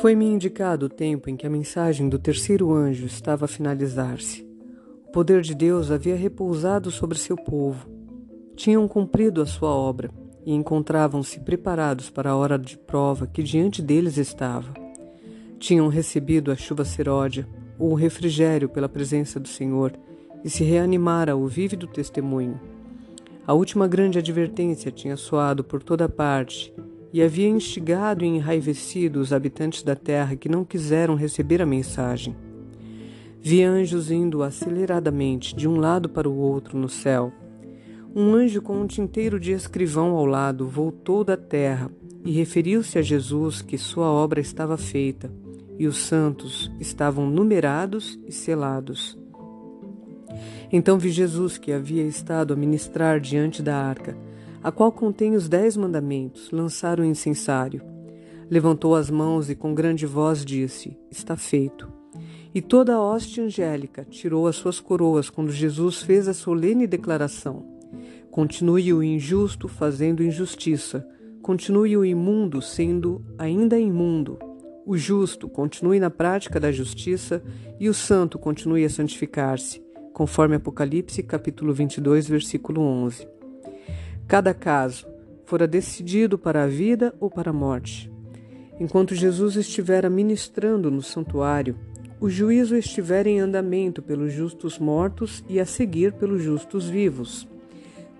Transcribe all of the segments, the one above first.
Foi-me indicado o tempo em que a mensagem do terceiro anjo estava a finalizar-se. O poder de Deus havia repousado sobre seu povo. Tinham cumprido a sua obra e encontravam-se preparados para a hora de prova que diante deles estava. Tinham recebido a chuva seródia, ou o refrigério pela presença do Senhor, e se reanimara o vívido testemunho. A última grande advertência tinha soado por toda parte e havia instigado e enraivecido os habitantes da terra que não quiseram receber a mensagem. Vi anjos indo aceleradamente de um lado para o outro no céu. Um anjo com um tinteiro de escrivão ao lado voltou da terra e referiu-se a Jesus que sua obra estava feita e os santos estavam numerados e selados. Então vi Jesus que havia estado a ministrar diante da arca a qual contém os dez mandamentos, lançar o incensário. Levantou as mãos e com grande voz disse: Está feito. E toda a hoste angélica tirou as suas coroas quando Jesus fez a solene declaração: Continue o injusto fazendo injustiça, continue o imundo sendo ainda imundo. O justo continue na prática da justiça e o santo continue a santificar-se, conforme Apocalipse capítulo 22, versículo 11. Cada caso fora decidido para a vida ou para a morte. Enquanto Jesus estivera ministrando no santuário, o juízo estivera em andamento pelos justos mortos e a seguir pelos justos vivos.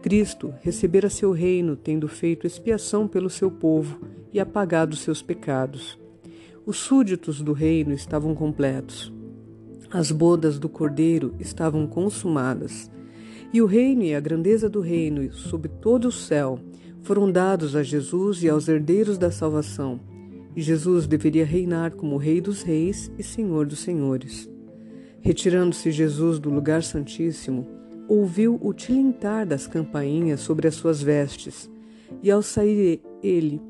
Cristo recebera seu reino, tendo feito expiação pelo seu povo e apagado seus pecados. Os súditos do reino estavam completos. As bodas do cordeiro estavam consumadas. E o reino e a grandeza do reino sob todo o céu foram dados a Jesus e aos herdeiros da salvação. E Jesus deveria reinar como Rei dos Reis e Senhor dos Senhores. Retirando-se Jesus do lugar santíssimo, ouviu o tilintar das campainhas sobre as suas vestes, e ao sair ele,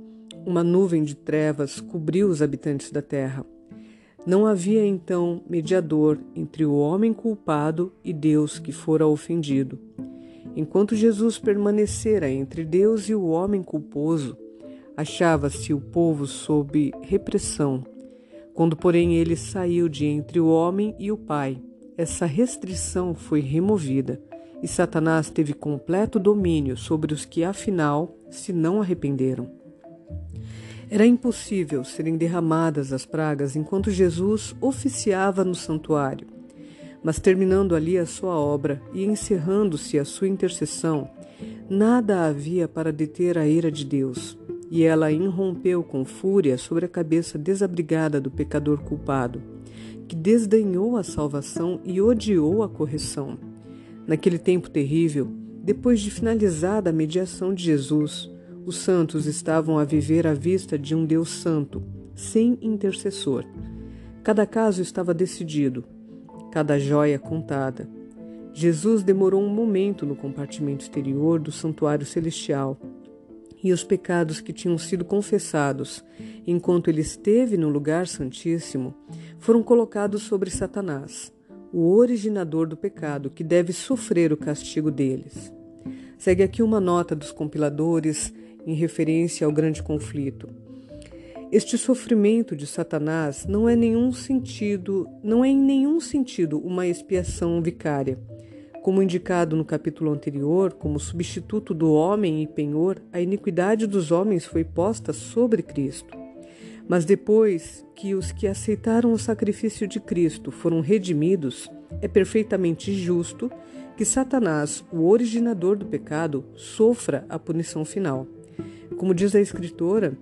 uma nuvem de trevas cobriu os habitantes da terra. Não havia então mediador entre o homem culpado e Deus que fora ofendido. Enquanto Jesus permanecera entre Deus e o homem culposo, achava-se o povo sob repressão. Quando, porém, ele saiu de entre o homem e o Pai, essa restrição foi removida e Satanás teve completo domínio sobre os que, afinal, se não arrependeram. Era impossível serem derramadas as pragas enquanto Jesus oficiava no santuário. Mas terminando ali a sua obra e encerrando-se a sua intercessão, nada havia para deter a ira de Deus, e ela irrompeu com fúria sobre a cabeça desabrigada do pecador culpado, que desdenhou a salvação e odiou a correção. Naquele tempo terrível, depois de finalizada a mediação de Jesus, os santos estavam a viver à vista de um Deus santo, sem intercessor. Cada caso estava decidido, cada joia contada. Jesus demorou um momento no compartimento exterior do santuário celestial e os pecados que tinham sido confessados enquanto ele esteve no lugar santíssimo foram colocados sobre Satanás, o originador do pecado, que deve sofrer o castigo deles. Segue aqui uma nota dos compiladores em referência ao grande conflito. Este sofrimento de Satanás não é nenhum sentido, não é em nenhum sentido uma expiação vicária. Como indicado no capítulo anterior, como substituto do homem e penhor, a iniquidade dos homens foi posta sobre Cristo. Mas depois que os que aceitaram o sacrifício de Cristo foram redimidos, é perfeitamente justo que Satanás, o originador do pecado, sofra a punição final. Como diz a escritora,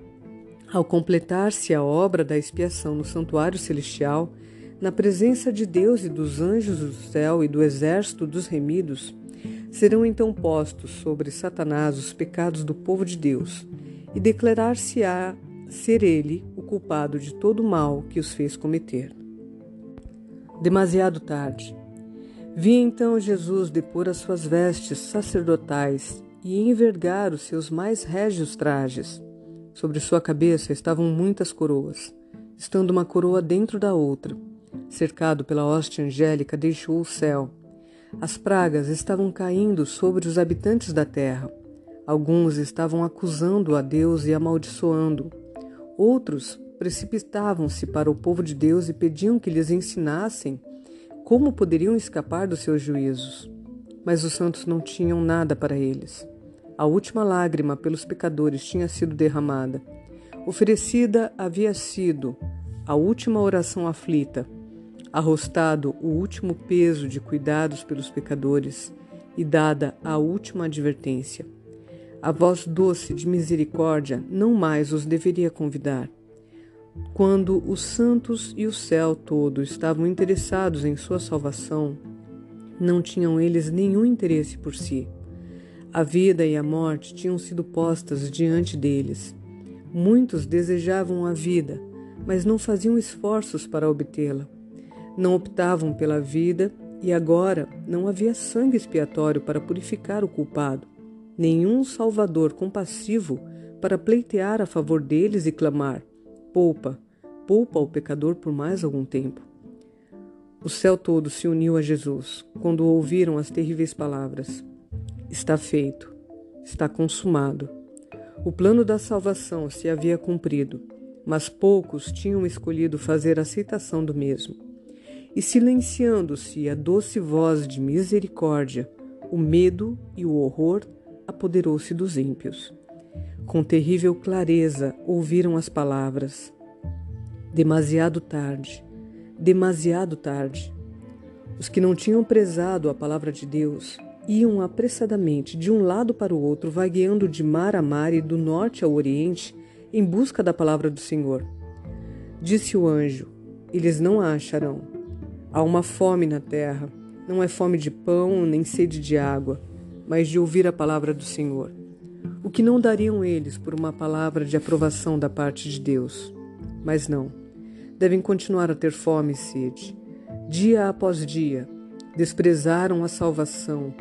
ao completar-se a obra da expiação no santuário celestial, na presença de Deus e dos anjos do céu e do exército dos remidos, serão então postos sobre Satanás os pecados do povo de Deus, e declarar-se-á ser ele o culpado de todo o mal que os fez cometer. Demasiado tarde. Vi então Jesus depor as suas vestes sacerdotais e envergar os seus mais régios trajes. Sobre sua cabeça estavam muitas coroas, estando uma coroa dentro da outra. Cercado pela hoste angélica, deixou o céu. As pragas estavam caindo sobre os habitantes da terra. Alguns estavam acusando a Deus e amaldiçoando. Outros precipitavam-se para o povo de Deus e pediam que lhes ensinassem como poderiam escapar dos seus juízos. Mas os santos não tinham nada para eles. A última lágrima pelos pecadores tinha sido derramada. Oferecida havia sido a última oração aflita, arrostado o último peso de cuidados pelos pecadores e dada a última advertência. A voz doce de misericórdia não mais os deveria convidar. Quando os santos e o céu todo estavam interessados em sua salvação, não tinham eles nenhum interesse por si. A vida e a morte tinham sido postas diante deles. Muitos desejavam a vida, mas não faziam esforços para obtê-la. Não optavam pela vida e agora não havia sangue expiatório para purificar o culpado nenhum salvador compassivo para pleitear a favor deles e clamar: Poupa, poupa o pecador por mais algum tempo. O céu todo se uniu a Jesus quando ouviram as terríveis palavras: Está feito, está consumado. O plano da salvação se havia cumprido, mas poucos tinham escolhido fazer aceitação do mesmo. E silenciando-se a doce voz de misericórdia, o medo e o horror apoderou-se dos ímpios. Com terrível clareza ouviram as palavras: Demasiado tarde, demasiado tarde. Os que não tinham prezado a palavra de Deus iam apressadamente de um lado para o outro, vagueando de mar a mar e do norte ao oriente, em busca da palavra do Senhor. Disse o anjo: Eles não a acharão. Há uma fome na terra, não é fome de pão nem sede de água mas de ouvir a palavra do Senhor. O que não dariam eles por uma palavra de aprovação da parte de Deus? Mas não. Devem continuar a ter fome e sede. Dia após dia, desprezaram a salvação,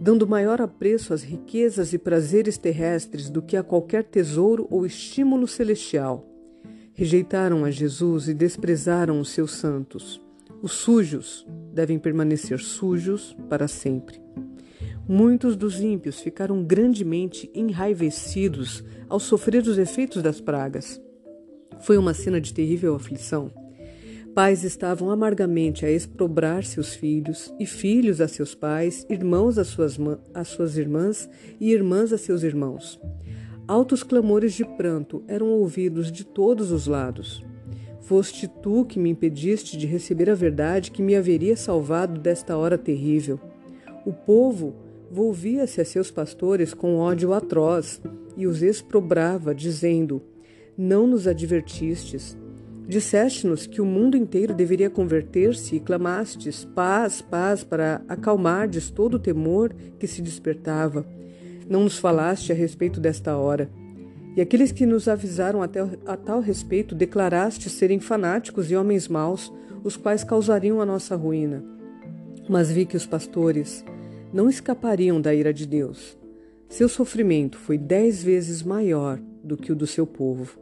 dando maior apreço às riquezas e prazeres terrestres do que a qualquer tesouro ou estímulo celestial. Rejeitaram a Jesus e desprezaram os seus santos. Os sujos devem permanecer sujos para sempre. Muitos dos ímpios ficaram grandemente enraivecidos ao sofrer os efeitos das pragas. Foi uma cena de terrível aflição. Pais estavam amargamente a exprobrar seus filhos, e filhos a seus pais, irmãos a suas, suas irmãs e irmãs a seus irmãos. Altos clamores de pranto eram ouvidos de todos os lados. Foste tu que me impediste de receber a verdade que me haveria salvado desta hora terrível. O povo volvia-se a seus pastores com ódio atroz e os exprobrava, dizendo: Não nos advertistes. Disseste-nos que o mundo inteiro deveria converter-se e clamastes paz, paz, para acalmardes todo o temor que se despertava. Não nos falaste a respeito desta hora. E aqueles que nos avisaram até a tal respeito declaraste serem fanáticos e homens maus, os quais causariam a nossa ruína. Mas vi que os pastores, não escapariam da ira de Deus. Seu sofrimento foi dez vezes maior do que o do seu povo.